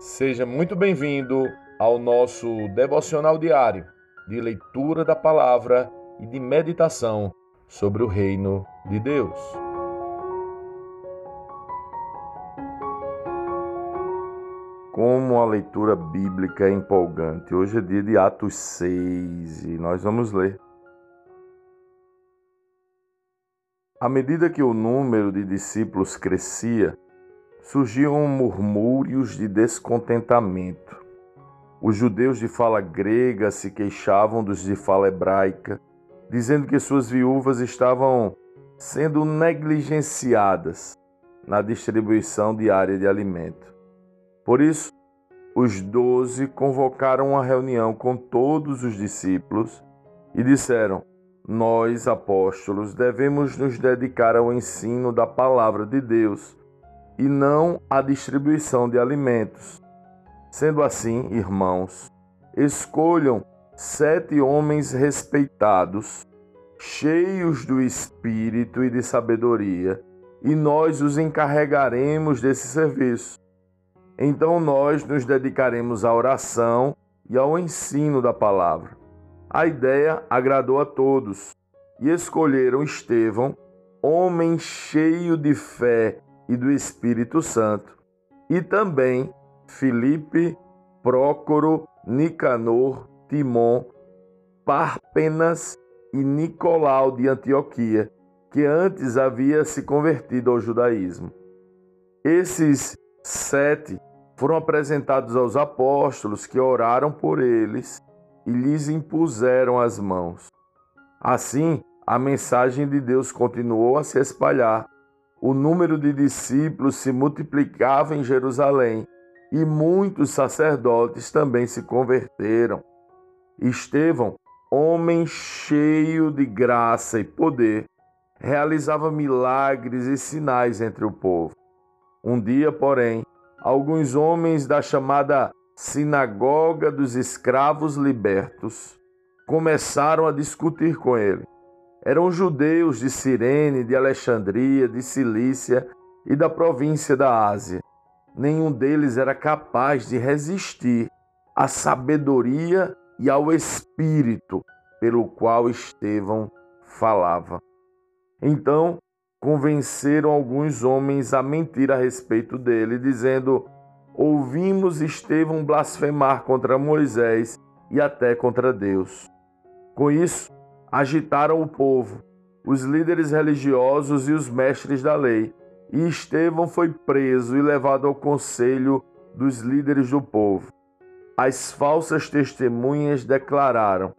Seja muito bem-vindo ao nosso devocional diário de leitura da palavra e de meditação sobre o reino de Deus. Como a leitura bíblica é empolgante. Hoje é dia de Atos 6 e nós vamos ler. À medida que o número de discípulos crescia, surgiam murmúrios de descontentamento. Os judeus de fala grega se queixavam dos de fala hebraica, dizendo que suas viúvas estavam sendo negligenciadas na distribuição diária de alimento. Por isso, os doze convocaram uma reunião com todos os discípulos e disseram: Nós, apóstolos, devemos nos dedicar ao ensino da palavra de Deus e não a distribuição de alimentos. Sendo assim, irmãos, escolham sete homens respeitados, cheios do espírito e de sabedoria, e nós os encarregaremos desse serviço. Então nós nos dedicaremos à oração e ao ensino da palavra. A ideia agradou a todos e escolheram Estevão, homem cheio de fé e do Espírito Santo, e também Filipe, Prócoro, Nicanor, Timon, Párpenas e Nicolau de Antioquia, que antes havia se convertido ao judaísmo. Esses sete foram apresentados aos apóstolos, que oraram por eles e lhes impuseram as mãos. Assim, a mensagem de Deus continuou a se espalhar o número de discípulos se multiplicava em Jerusalém e muitos sacerdotes também se converteram. Estevão, homem cheio de graça e poder, realizava milagres e sinais entre o povo. Um dia, porém, alguns homens da chamada Sinagoga dos Escravos Libertos começaram a discutir com ele. Eram judeus de Cirene, de Alexandria, de Cilícia e da província da Ásia. Nenhum deles era capaz de resistir à sabedoria e ao espírito pelo qual Estevão falava. Então, convenceram alguns homens a mentir a respeito dele, dizendo: Ouvimos Estevão blasfemar contra Moisés e até contra Deus. Com isso, agitaram o povo, os líderes religiosos e os mestres da lei. E Estevão foi preso e levado ao conselho dos líderes do povo. As falsas testemunhas declararam: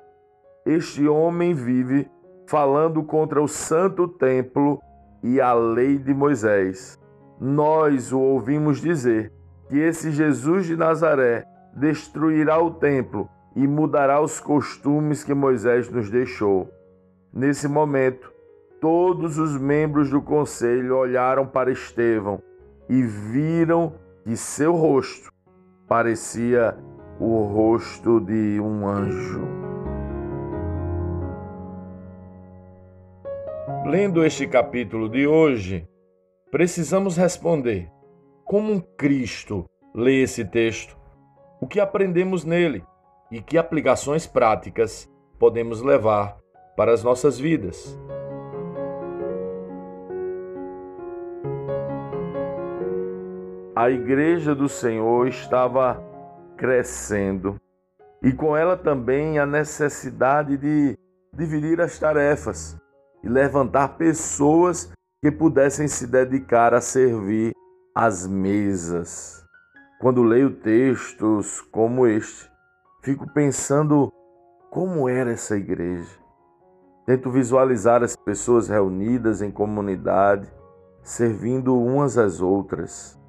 Este homem vive falando contra o santo templo e a lei de Moisés. Nós o ouvimos dizer que esse Jesus de Nazaré destruirá o templo e mudará os costumes que Moisés nos deixou. Nesse momento, todos os membros do conselho olharam para Estevão e viram que seu rosto parecia o rosto de um anjo. Lendo este capítulo de hoje, precisamos responder: como um Cristo lê esse texto? O que aprendemos nele? E que aplicações práticas podemos levar para as nossas vidas. A igreja do Senhor estava crescendo e com ela também a necessidade de dividir as tarefas e levantar pessoas que pudessem se dedicar a servir as mesas. Quando leio textos como este, fico pensando como era essa igreja. Tento visualizar as pessoas reunidas em comunidade, servindo umas às outras.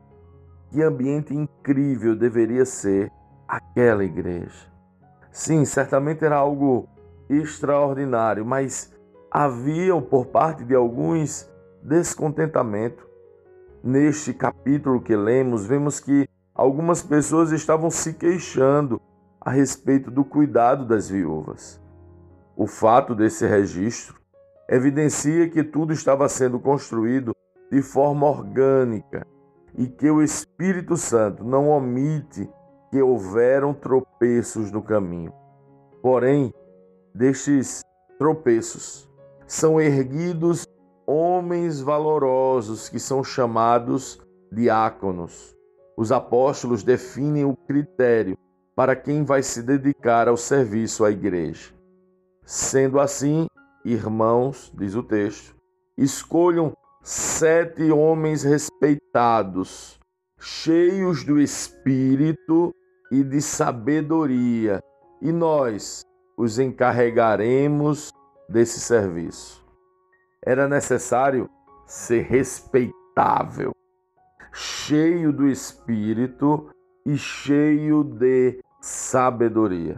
Que ambiente incrível deveria ser aquela igreja. Sim, certamente era algo extraordinário, mas havia por parte de alguns descontentamento. Neste capítulo que lemos, vemos que algumas pessoas estavam se queixando a respeito do cuidado das viúvas. O fato desse registro evidencia que tudo estava sendo construído de forma orgânica e que o Espírito Santo não omite que houveram tropeços no caminho. Porém, destes tropeços são erguidos homens valorosos que são chamados diáconos. Os apóstolos definem o critério para quem vai se dedicar ao serviço à igreja. Sendo assim, irmãos, diz o texto, escolham sete homens respeitados, cheios do espírito e de sabedoria, e nós os encarregaremos desse serviço. Era necessário ser respeitável, cheio do espírito e cheio de sabedoria.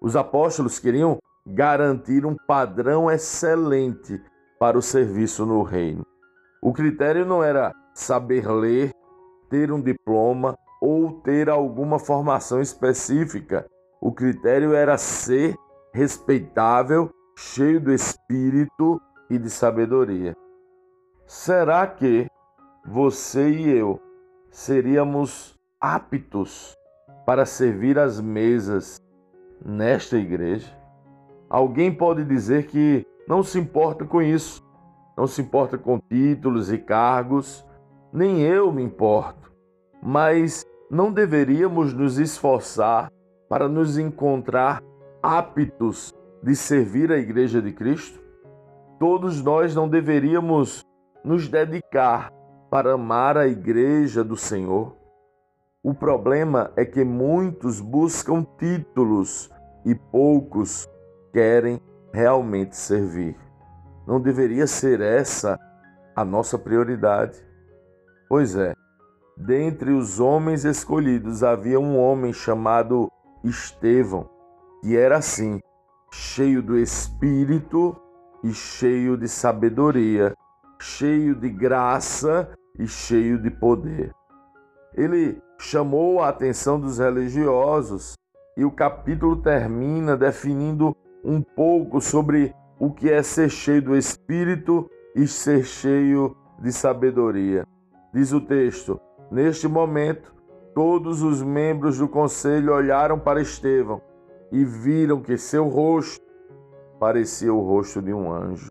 Os apóstolos queriam garantir um padrão excelente para o serviço no reino. O critério não era saber ler, ter um diploma ou ter alguma formação específica. O critério era ser respeitável, cheio do espírito e de sabedoria. Será que você e eu seríamos aptos para servir as mesas nesta igreja? Alguém pode dizer que não se importa com isso, não se importa com títulos e cargos, nem eu me importo, mas não deveríamos nos esforçar para nos encontrar aptos de servir a Igreja de Cristo? Todos nós não deveríamos nos dedicar para amar a Igreja do Senhor? O problema é que muitos buscam títulos e poucos querem realmente servir. Não deveria ser essa a nossa prioridade. Pois é, dentre os homens escolhidos havia um homem chamado Estevão, que era assim, cheio do espírito e cheio de sabedoria, cheio de graça e cheio de poder. Ele chamou a atenção dos religiosos e o capítulo termina definindo um pouco sobre o que é ser cheio do Espírito e ser cheio de sabedoria. Diz o texto: Neste momento, todos os membros do conselho olharam para Estevão e viram que seu rosto parecia o rosto de um anjo.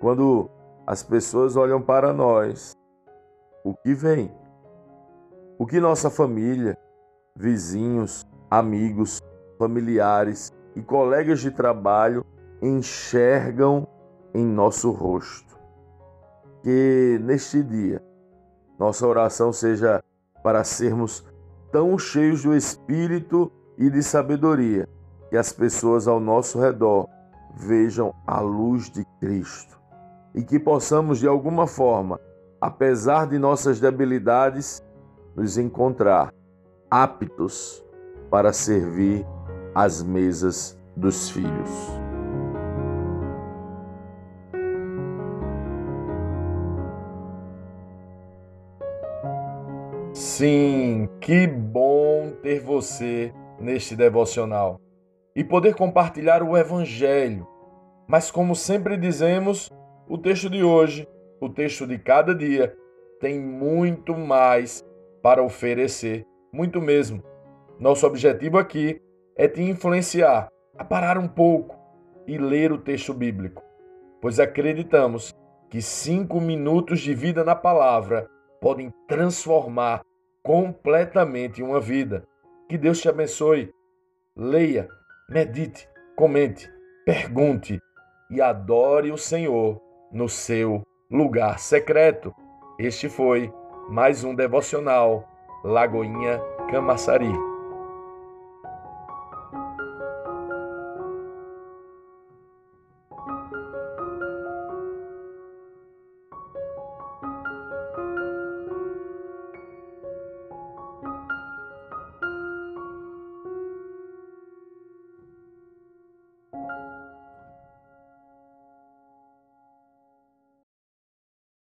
Quando as pessoas olham para nós, o que vem? O que nossa família, vizinhos, amigos, familiares, e colegas de trabalho enxergam em nosso rosto. Que neste dia nossa oração seja para sermos tão cheios do Espírito e de sabedoria que as pessoas ao nosso redor vejam a luz de Cristo e que possamos de alguma forma, apesar de nossas debilidades, nos encontrar aptos para servir as mesas dos filhos. Sim, que bom ter você neste devocional e poder compartilhar o Evangelho. Mas, como sempre dizemos, o texto de hoje, o texto de cada dia, tem muito mais para oferecer, muito mesmo. Nosso objetivo aqui é te influenciar a parar um pouco e ler o texto bíblico, pois acreditamos que cinco minutos de vida na palavra podem transformar completamente uma vida. Que Deus te abençoe. Leia, medite, comente, pergunte e adore o Senhor no seu lugar secreto. Este foi mais um devocional Lagoinha Camaçari.